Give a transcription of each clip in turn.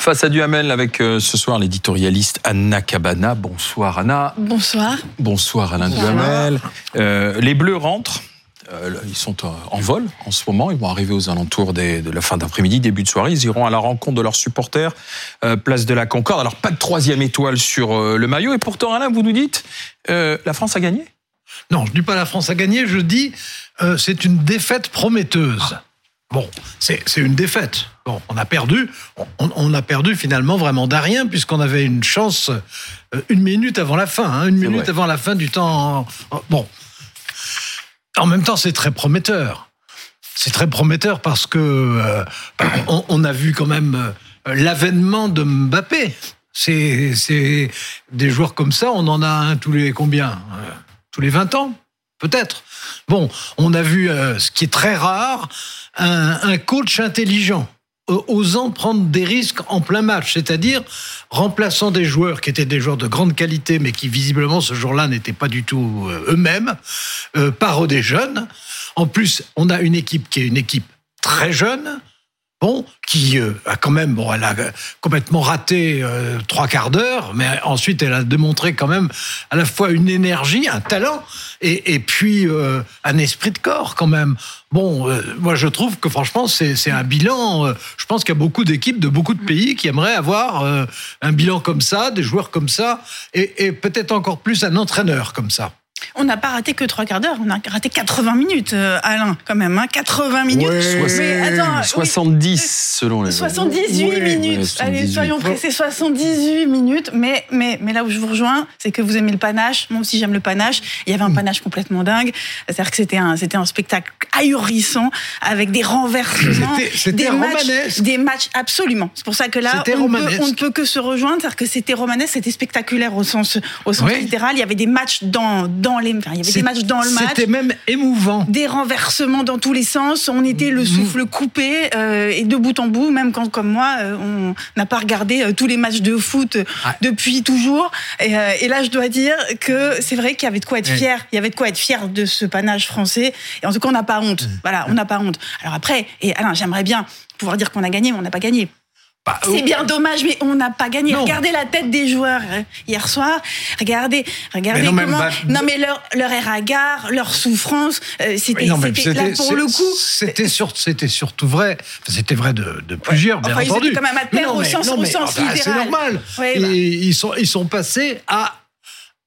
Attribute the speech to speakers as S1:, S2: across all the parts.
S1: Face à Duhamel avec euh, ce soir l'éditorialiste Anna Cabana. Bonsoir Anna.
S2: Bonsoir.
S1: Bonsoir Alain Duhamel. Euh, les Bleus rentrent. Euh, ils sont en vol en ce moment. Ils vont arriver aux alentours de la fin d'après-midi, début de soirée. Ils iront à la rencontre de leurs supporters, place de la Concorde. Alors, pas de troisième étoile sur le maillot. Et pourtant, Alain, vous nous dites, la France a gagné
S3: Non, je ne dis pas la France a gagné. Je dis, c'est une défaite prometteuse. Bon, c'est une défaite. Bon, on a perdu. On, a perdu finalement vraiment d'arien puisqu'on avait une chance euh, une minute avant la fin, hein, une minute avant la fin du temps. Bon, en même temps, c'est très prometteur. C'est très prometteur parce que euh, on, a vu quand même euh, l'avènement de Mbappé. C'est des joueurs comme ça, on en a un tous les combien Tous les 20 ans Peut-être. Bon, on a vu ce qui est très rare, un, coach intelligent osant prendre des risques en plein match, c'est-à-dire remplaçant des joueurs qui étaient des joueurs de grande qualité, mais qui visiblement ce jour-là n'étaient pas du tout euh, eux-mêmes, euh, par des jeunes. En plus, on a une équipe qui est une équipe très jeune, bon, qui euh, a quand même, bon, elle a complètement raté euh, trois quarts d'heure, mais ensuite elle a démontré quand même à la fois une énergie, un talent, et, puis euh, un esprit de corps quand même. Bon, moi je trouve que franchement c'est un bilan. je pense qu'il y a beaucoup d'équipes de beaucoup de pays qui aimeraient avoir un bilan comme ça, des joueurs comme ça, et peut-être encore plus un entraîneur comme ça.
S2: On n'a pas raté que trois quarts d'heure, on a raté 80 minutes, euh, Alain, quand même. Hein, 80 minutes.
S1: mais attends, 70 selon les.
S2: 78 minutes. Allez, soyons pressés, 78 minutes. Mais, mais, mais là où je vous rejoins, c'est que vous aimez le panache. Moi aussi, j'aime le panache. Il y avait un panache complètement dingue. C'est-à-dire que c'était un, c'était un spectacle ahurissant avec des renversements.
S3: C'était des
S2: matchs, des matchs, absolument. C'est pour ça que là, on, ne peut que se rejoindre. C'est-à-dire que c'était romanesque, c'était spectaculaire au sens, au sens littéral. Il y avait des matchs dans, dans les, il y avait des matchs dans le match.
S3: C'était même émouvant.
S2: Des renversements dans tous les sens. On était le mm. souffle coupé euh, et de bout en bout, même quand, comme moi, euh, on n'a pas regardé euh, tous les matchs de foot depuis toujours. Et, là, je dois dire que c'est vrai qu'il y avait de quoi être fier. Il y avait de quoi être fier de ce panache français. Et en tout cas, on n'a pas honte. Mm. Voilà, on n'a pas honte. Alors après, et Alain, j'aimerais bien pouvoir dire qu'on a gagné, mais on n'a pas gagné. Bah, c'est bien dommage, mais on n'a pas gagné. Regardez la tête des joueurs hein, hier soir. Regardez, regardez non, comment. non, mais leur, leur air leur souffrance, euh, c'était là pour le coup.
S3: C'était surtout vrai. C'était vrai de, de plusieurs, bien
S2: enfin,
S3: entendu.
S2: Ils étaient quand même à terre au sens, au sens littéral.
S3: C'est normal. Bah. ils, sont, ils sont passés à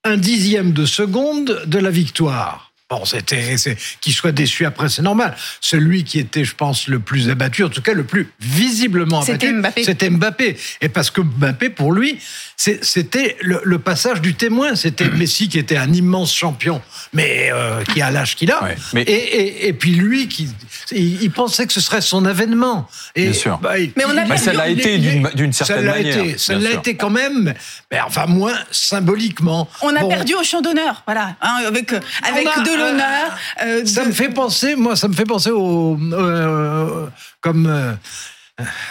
S3: un dixième de seconde de la victoire. Bon, c'était, qu'il soit déçu après, c'est normal. Celui qui était, je pense, le plus abattu, en tout cas le plus visiblement abattu, c'était Mbappé. Et parce que Mbappé, pour lui, c'était le, passage du témoin. C'était Messi qui était un immense champion, mais euh, qui a l'âge qu'il a. et, puis lui, qui, il, pensait que ce serait son avènement.
S1: Et, bien sûr.
S2: Bah, mais on a
S1: ça l'a été d'une certaine manière.
S3: Été, ça l'a été quand même, mais enfin moins symboliquement.
S2: On a perdu au champ d'honneur, voilà, hein, avec avec de l'honneur.
S3: Euh, ça me fait penser, moi, ça me fait penser au euh, comme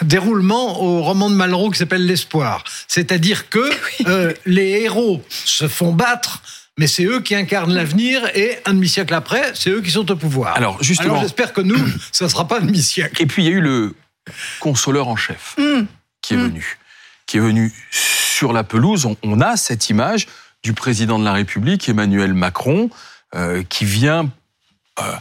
S3: déroulement au roman de Malraux qui s'appelle L'espoir. C'est-à-dire que euh, les héros se font battre mais c'est eux qui incarnent l'avenir et un demi-siècle après, c'est eux qui sont au pouvoir. Alors justement, j'espère que nous, ça ne sera pas un demi-siècle.
S1: Et puis il y a eu le consoleur en chef mm. qui est mm. venu, qui est venu sur la pelouse. On, a cette image du président de la République, Emmanuel Macron, euh, qui vient euh,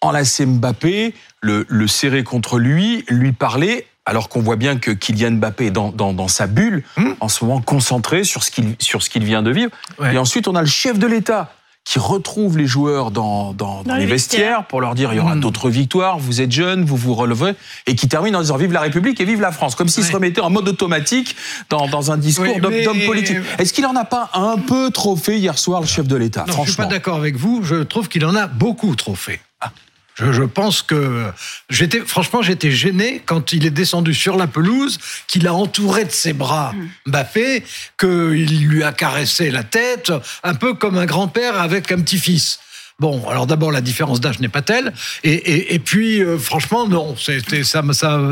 S1: enlacer Mbappé, le, le serrer contre lui, lui parler alors qu'on voit bien que Kylian Mbappé est dans, dans, sa bulle, hmm. en ce moment concentré sur ce qu'il sur ce qu'il vient de vivre. Et ensuite, on a le chef de l'État qui retrouve les joueurs dans, dans, les, vestiaires, pour leur dire il y aura hmm. d'autres victoires, vous êtes jeunes, vous vous relevez, et qui termine en disant vive la République et vive la France, comme s'il se remettait en mode automatique dans, dans un discours d'homme politique. Est-ce qu'il en a pas un peu trop fait hier soir, le chef de l'État?
S3: Je suis pas d'accord avec vous, je trouve qu'il en a beaucoup trop fait. Ah. Je, pense que j'étais, franchement, j'étais gêné quand il est descendu sur la pelouse, qu'il a entouré de ses bras mm. Mbappé, qu'il lui a caressé la tête, un peu comme un grand-père avec un petit-fils. Bon, alors d'abord, la différence d'âge n'est pas telle. Et, puis, euh, franchement, non, ça ne ça,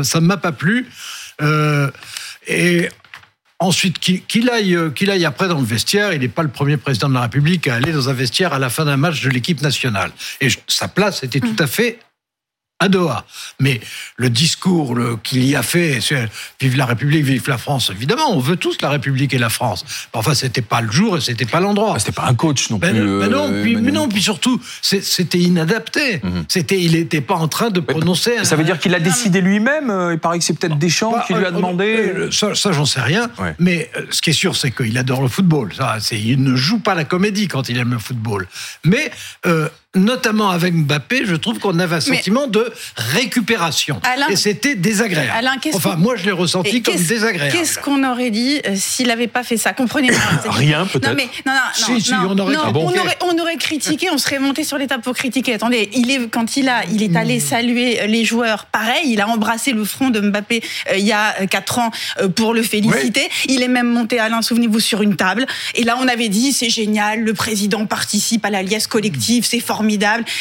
S3: ça m'a pas plu. Euh, et Ensuite, qu'il aille, qu'il aille après dans le vestiaire. Il n'est pas le premier président de la République à aller dans un vestiaire à la fin d'un match de l'équipe nationale. Et sa place était tout à fait à Doha. Mais le discours qu'il y a fait, vive la République, vive la France, évidemment, on veut tous la République et la France. Enfin, c'était pas le jour et c'était pas l'endroit.
S1: C'était pas un coach non
S3: ben,
S1: plus.
S3: Ben non, euh, puis, mais non, puis surtout, c'était inadapté. Mhm. C'était, il n'était pas en train de prononcer.
S1: ça veut dire qu'il a décidé lui-même. Euh, il paraît que c'est peut-être Deschamps bah, qui lui a euh, demandé.
S3: Ça, j'en sais rien. Mais ce qui est sûr, c'est qu'il adore le football. Ça, il ne joue pas la comédie quand il aime le football. Mais notamment avec Mbappé, je trouve qu'on avait un sentiment de récupération. et c'était désagréable. enfin, moi, je l'ai ressenti comme désagréable.
S2: Qu'est-ce qu'on aurait dit euh, s'il n'avait pas fait ça? Comprenez
S1: Rien, peut-être.
S2: Non, mais non, non, non, on, aurait critiqué, on serait monté sur l'étape pour critiquer. Attendez, il est, quand il, a, il est allé hmm. saluer les joueurs, pareil, il a embrassé le front de Mbappé euh, il y a 4 ans euh, pour le féliciter. Il est même monté, Alain, souvenez-vous, sur une table. Et là, on avait dit, c'est génial, le président participe à la liesse collective, c'est fort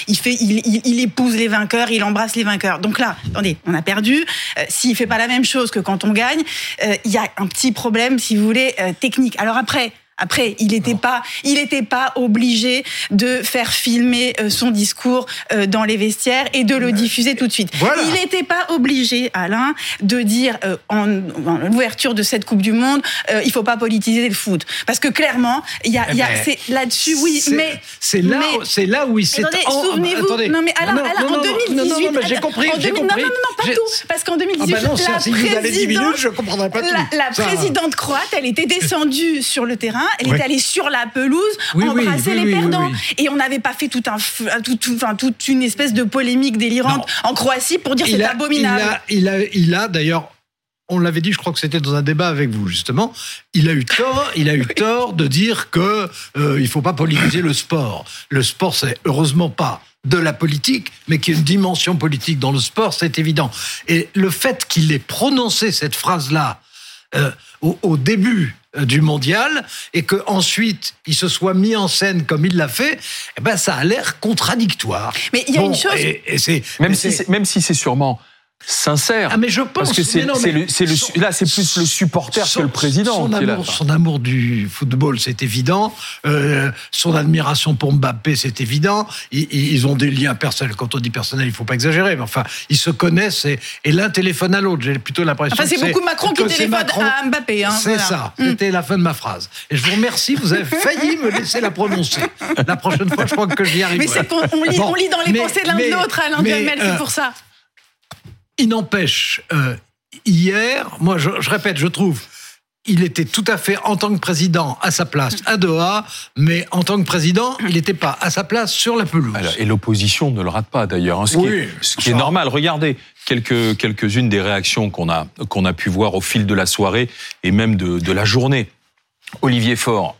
S2: Il fait, il, épouse les vainqueurs, il embrasse les vainqueurs. Donc là, attendez, on a perdu. Euh, s'il fait pas la même chose que quand on gagne, euh, il y a un petit problème, si vous voulez, euh, technique. Alors après. Après, il n'était pas, il n'était pas obligé de faire filmer euh, son discours euh, dans les vestiaires et de le diffuser tout de suite. Il n'était pas obligé, Alain, de dire euh, en, l'ouverture de cette Coupe du Monde, il faut pas politiser le foot, parce que clairement, il y a, y a eh ben, c'est là-dessus, oui, mais
S3: c'est là, c'est là où il s'est.
S2: Attendez, souvenez-vous, non mais Alain, non, Alain, en 2018, non, non,
S3: non, j'ai compris, j'ai compris.
S2: Non, non, non, pas tout, parce qu'en 2018, ah bah la,
S3: si présidente, je comprendrais pas tout.
S2: la présidente croate, elle était descendue sur le terrain elle est allée sur la pelouse embrasser les perdants. Et on n'avait pas fait tout un, enfin, toute une espèce de polémique délirante en Croatie pour dire c'est abominable.
S3: Il a, il a, d'ailleurs on l'avait dit, je crois que c'était dans un débat avec vous justement. Il a eu tort, il a eu tort de dire que euh, il faut pas politiser le sport. Le sport, c'est heureusement pas de la politique, mais qu'il y a une dimension politique dans le sport, c'est évident. Et le fait qu'il ait prononcé cette phrase-là euh, au, début euh, du mondial et que ensuite il se soit mis en scène comme il l'a fait, eh ben ça a l'air contradictoire.
S2: Mais il y a une chose.
S1: même, si même si c'est sûrement sincère.
S3: Ah mais je pense
S1: parce que c'est là c'est plus le supporter que le président.
S3: Son, amour, son amour du football, c'est évident. Euh, son admiration pour Mbappé, c'est évident. Ils, ont des liens personnels. Quand on dit personnel, il faut pas exagérer, mais enfin, ils se connaissent et, l'un téléphone à l'autre. J'ai plutôt l'impression.
S2: Enfin, c'est beaucoup Macron qui téléphone à Mbappé. Hein,
S3: c'est ça. Mm. C'était la fin de ma phrase. Et je vous remercie. Vous avez failli me laisser la prononcer. La prochaine fois, je crois que j'y arriverai.
S2: Mais c'est qu'on lit, lit, dans les pensées de l'un de l'autre, Alain Duhamel, c'est euh, pour ça.
S3: Il n'empêche, euh, hier, moi je, répète, je trouve, il était tout à fait en tant que président à sa place à Doha, mais en tant que président, il n'était pas à sa place sur la pelouse.
S1: et l'opposition ne le rate pas d'ailleurs, hein, ce, qui, est, normal. Regardez quelques quelques-unes des réactions qu'on a qu'on a pu voir au fil de la soirée et même de, de la journée. Olivier Faure,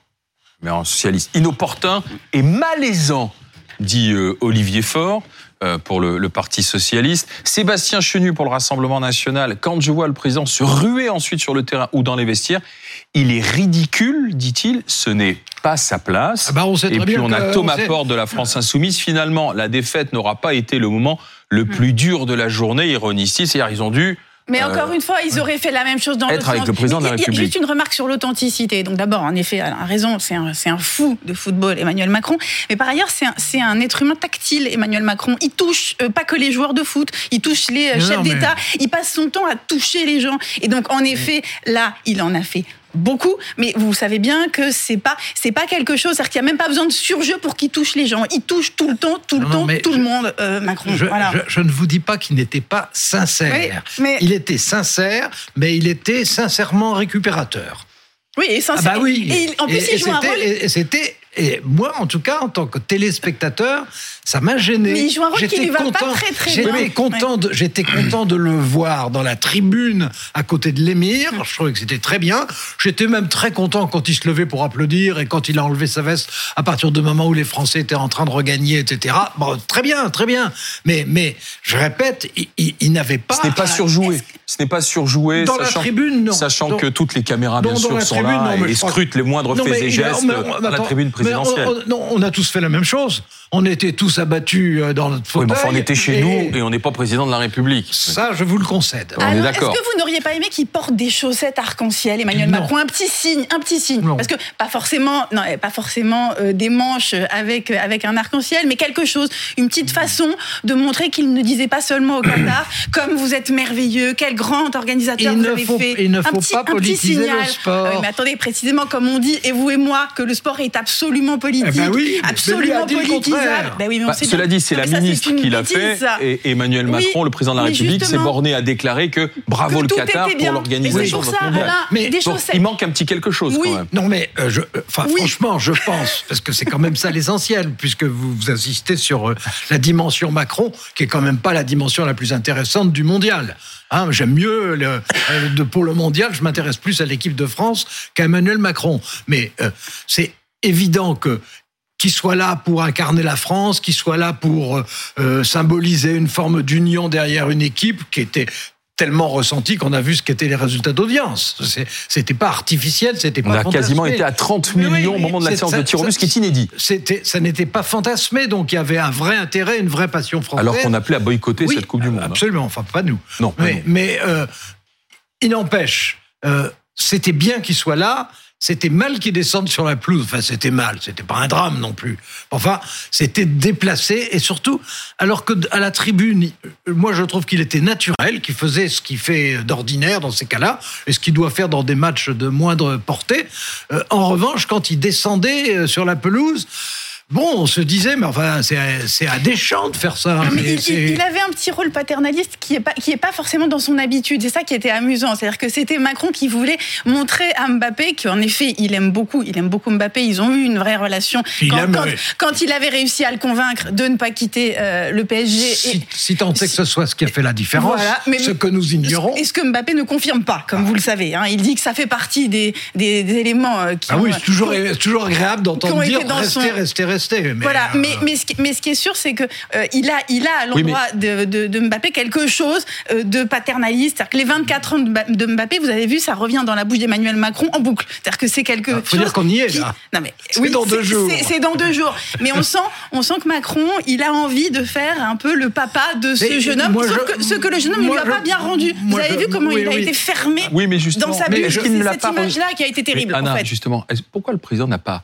S1: mais en socialiste, inopportun et malaisant, dit euh, Olivier Faure. Euh, pour le, Parti socialiste. Sébastien Chenu pour le Rassemblement national. Quand je vois le président se ruer ensuite sur le terrain ou dans les vestiaires, il est ridicule, dit-il. Ce n'est pas sa place.
S3: Ah bah,
S1: Et puis on a Thomas Porte de la France Insoumise. Finalement, la défaite n'aura pas été le moment le hmm. plus dur de la journée, ironie-ci. C'est-à-dire ils ont dû
S2: mais euh, encore une fois, ils auraient fait la même chose dans
S1: le sens. le président de la République.
S2: Juste une remarque sur l'authenticité. Donc d'abord, en effet, elle a raison, c'est un, un, fou de football, Emmanuel Macron. Mais par ailleurs, c'est un, un, être humain tactile, Emmanuel Macron. Il touche euh, pas que les joueurs de foot, il touche les euh, chefs d'État. Il passe son temps à toucher les gens. Et donc, en effet, là, il en a fait beaucoup, mais vous savez bien que c'est pas c'est pas quelque chose, c'est-à-dire qu'il n'y a même pas besoin de surjeu pour qu'il touche les gens. Il touche tout le temps, tout le temps, tout le monde, euh, Macron.
S3: Je, je, ne vous dis pas qu'il n'était pas sincère. mais... Il était sincère, mais il était sincèrement récupérateur.
S2: Oui, et sincère.
S3: Ah bah oui.
S2: Et, en plus, il joue un rôle.
S3: C'était et moi, en tout cas, en tant que téléspectateur, ça m'a gêné.
S2: Mais il joue un rôle qui lui va pas très très
S3: J'étais content, de, j'étais content de le voir dans la tribune à côté de l'émir. Je trouvais que c'était très bien. J'étais même très content quand il se levait pour applaudir et quand il a enlevé sa veste à partir du moment où les Français étaient en train de regagner, etc. Bon, très bien, très bien. Mais, mais je répète, il, n'avait pas.
S1: Ce n'est pas surjoué. Ce n'est pas surjoué.
S3: Dans
S1: sachant,
S3: la tribune, non.
S1: Sachant que toutes les caméras, bien sûr, sont là et scrutent les moindres faits et gestes dans la tribune présidentielle.
S3: On, a tous fait la même chose. On était tous abattus euh, dans notre fauteuil.
S1: Oui, mais enfin, on était chez nous et on n'est pas président de la République.
S3: Ça, je vous le concède.
S1: On est d'accord.
S2: Est-ce que vous n'auriez pas aimé qu'il porte des chaussettes arc-en-ciel, Emmanuel
S3: Non.
S2: Macron, un petit signe, un petit signe,
S3: Non.
S2: parce que pas forcément, non, pas forcément euh, des manches avec euh, avec un arc-en-ciel, mais quelque chose, une petite façon de montrer qu'il ne disait pas seulement au Qatar, comme vous êtes merveilleux, quel grand organisateur
S3: Il
S2: vous avez
S3: faut-
S2: fait.
S3: il ne
S2: Un
S3: faut
S2: petit-
S3: pas
S2: un petit
S3: politiser le
S2: signal.
S3: sport.
S2: Ah oui, mais attendez, précisément comme on dit, et vous et moi, que le sport est absolument politique,
S3: Eh ben oui, a
S2: absolument politisable.
S3: contraire.
S2: Ben oui, mais on
S1: Bah,
S2: sait
S1: cela
S2: bien.
S1: dit, c'est la
S2: ça,
S1: ministre qui l'a fait
S2: ça.
S1: et Emmanuel
S2: Oui,
S1: Macron, le président de la République, s'est borné à déclarer que bravo
S2: Que
S1: le Qatar pour l'organisation
S3: Mais
S2: chaussettes.
S1: il manque un petit quelque chose
S2: Oui.
S1: quand même.
S3: Non, mais euh, je, euh, franchement, je pense, parce que c'est quand même ça l'essentiel, puisque vous, vous insistez sur euh, la dimension Macron, qui est quand même pas la dimension la plus intéressante du mondial. Hein, J'aime mieux le, euh, de, pour le mondial, je m'intéresse plus à l'équipe de France qu'à Emmanuel Macron. Mais euh, c'est évident que qu'il soit là pour incarner la France, qu'il soit là pour euh, symboliser une forme d'union derrière une équipe qui était tellement ressentie qu'on a vu ce qu'étaient les résultats d'audience. C'était pas artificiel, c'était
S1: On
S3: pas
S1: a quasiment été à 30
S3: Mais oui,
S1: millions au moment de la séance
S3: ça-
S1: de tir au but, ce qui est inédit.
S3: C'était, ça n'était pas fantasmé, donc il y avait un vrai intérêt, une vraie passion française.
S1: Alors qu'on appelait à boycotter
S3: Oui,
S1: cette Coupe du Monde. hein.
S3: Absolument, enfin pas nous.
S1: Non, pas
S3: mais,
S1: nous.
S3: mais euh, il n'empêche, euh, c'était bien qu'il soit là. C'était mal qu'il descende sur la pelouse. Enfin, c'était mal. C'était pas un drame non plus. Enfin, c'était déplacé et surtout, alors que à la tribune, moi je trouve qu'il était naturel, qu'il faisait ce qu'il fait d'ordinaire dans ces cas-là et ce qu'il doit faire dans des matchs de moindre portée. Euh, en revanche, quand il descendait euh, sur la pelouse. Bon, on se disait, mais enfin, c'est c'est à Deschamps de faire ça.
S2: Mais il, avait un petit rôle paternaliste qui est pas qui est pas forcément dans son habitude. C'est ça qui était amusant, c'est-à-dire que c'était Macron qui voulait montrer à Mbappé qu'en effet il aime beaucoup, il aime beaucoup Mbappé. Ils ont eu une vraie relation.
S3: Il
S2: quand,
S3: aime,
S2: quand- il avait réussi à le convaincre de ne pas quitter euh, le PSG. et-
S3: si, tant est que ce soit ce qui a fait la différence,
S2: Voilà, mais-
S3: ce que nous ignorons.
S2: Et ce que Mbappé ne confirme pas, comme vous le savez. hein? Il dit que ça fait partie des, des, des éléments euh, qui
S3: Ah
S2: ont-
S3: oui, c'est toujours, toujours agréable d'entendre dire
S2: son-
S3: restez, Mais,
S2: voilà,
S3: euh,
S2: mais, mais, ce qui, mais ce qui est sûr, c'est que euh, il a, il a à
S1: Oui,
S2: l'endroit de, de, de Mbappé quelque chose euh, de paternaliste. C'est-à-dire que les 24 ans de Mba- de Mbappé, vous avez vu, ça revient dans la bouche d'Emmanuel Macron en boucle. C'est-à-dire que c'est quelque
S3: Ah, faut
S2: chose.
S3: dire qu'on y est,
S2: qui-
S3: là.
S2: Non mais
S3: C'est dans deux jours.
S2: c'est- C'est dans deux jours. Mais on sent, on sent que Macron, il a envie de faire un peu le papa de ce
S3: Mais
S2: jeune homme, sauf
S3: je-
S2: que, ce que le jeune homme ne lui a pas bien rendu. Vous avez
S3: je-
S2: vu comment
S3: oui,
S2: il a
S3: oui.
S2: été fermé
S1: Oui, mais
S2: dans sa bulle. C'est cette image-là qui a été terrible,
S1: Anna,
S2: en fait.
S1: justement, pourquoi le président n'a pas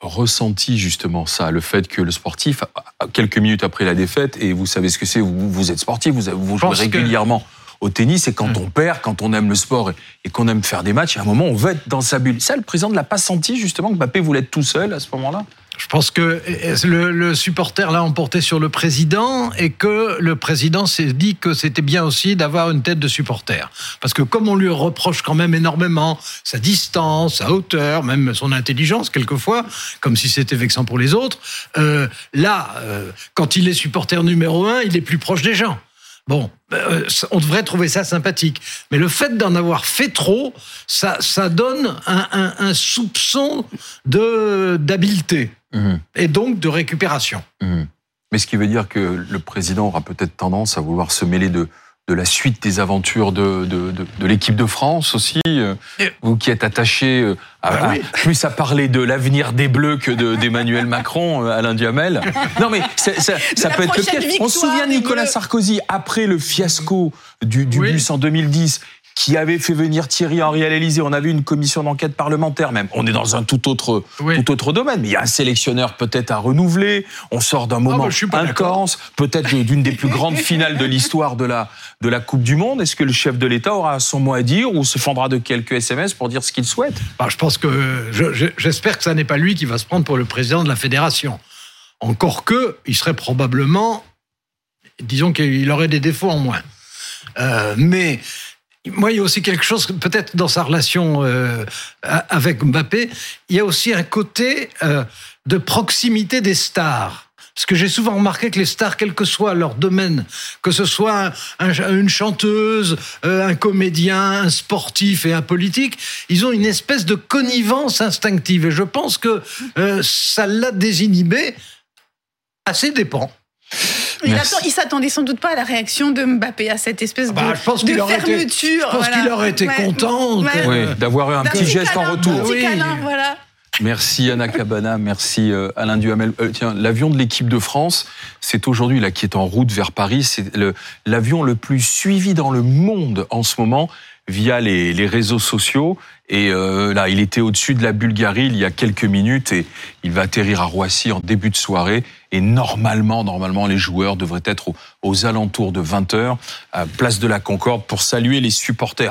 S1: ressenti justement ça, le fait que le sportif, quelques minutes après la défaite, et vous savez ce que c'est, vous, vous êtes sportif, vous, vous jouez
S3: que-
S1: régulièrement au tennis, et quand on perd, quand on aime le sport et, et qu'on aime faire des matchs, à un moment, on veut être dans sa bulle. Ça, le président ne l'a pas senti justement que Mbappé voulait être tout seul à ce moment-là?
S3: Je pense que euh, le, le supporter l'a emporté sur le président et que le président s'est dit que c'était bien aussi d'avoir une tête de supporter. Parce que comme on lui reproche quand même énormément sa distance, sa hauteur, même son intelligence quelquefois, comme si c'était vexant pour les autres, euh, là, euh, quand il est supporter numéro un, il est plus proche des gens. Bon, euh, on devrait trouver ça sympathique. Mais le fait d'en avoir fait trop, ça, ça donne un, un- un soupçon d'habileté et donc de récupération.
S1: Mhm. Mais ce qui veut dire que le président aura peut-être tendance à vouloir se mêler de, de la suite des aventures de, de, de- de l'équipe de France aussi. euh, Vous qui êtes attaché euh, à,
S3: Bah
S1: à- plus à parler de l'avenir des Bleus que de- d'Emmanuel Macron, euh, Alain Duhamel. Non mais ça, ça
S2: la
S1: peut être le. On se souvient de Nicolas. Sarkozy après le fiasco du, du
S3: Oui.
S1: bus en 2010 qui avait fait venir Thierry Henry à l'Elysée. On avait une commission d'enquête parlementaire même. On est dans un tout autre,
S3: Oui.
S1: tout autre domaine. Mais il y a un sélectionneur peut-être à renouveler. On sort d'un moment
S3: bah, je suis pas d'accord.
S1: intense, peut-être d'une des plus grandes finales de l'histoire de la, de la Coupe du Monde. Est-ce que le chef de l'État aura son mot à dire ou se fendra de quelques SMS pour dire ce qu'il souhaite?
S3: Bah, je pense que je- je- j'espère que ça n'est pas lui qui va se prendre pour le président de la fédération. Encore que, il serait probablement, disons qu'il aurait des défauts en moins. Euh, mais moi, il y a aussi quelque chose, peut-être dans sa relation euh, avec Mbappé, il y a aussi un côté euh, de proximité des stars. Parce que j'ai souvent remarqué que les stars, quel que soit leur domaine, que ce soit un- un- une chanteuse, euh, un comédien, un sportif et un politique, ils ont une espèce de connivence instinctive. Et je pense que ça l'a désinhibé à ses dépens.
S2: Il,
S1: Merci.
S2: attend- il s'attendait sans doute pas à la réaction de Mbappé, à cette espèce
S3: Bah,
S2: de,
S3: je pense
S2: de
S3: qu'il aurait été-
S2: fermeture.
S3: je pense
S2: voilà.
S3: qu'il aurait été
S2: Ouais.
S3: content
S2: Ouais.
S1: Oui, d'avoir eu un petit geste en retour.
S2: Un petit
S3: Oui.
S2: câlin, voilà.
S1: Merci Anna Cabana, merci euh, Alain Duhamel. Euh, tiens, l'avion de l'équipe de France, c'est aujourd'hui là qui est en route vers Paris. C'est l'avion le, plus suivi dans le monde en ce moment via les, les réseaux sociaux. Et euh, là, il était au-dessus de la Bulgarie il y a quelques minutes et il va atterrir à Roissy en début de soirée. Et normalement, normalement, les joueurs devraient être aux, alentours de 20 h à Place de la Concorde pour saluer les supporters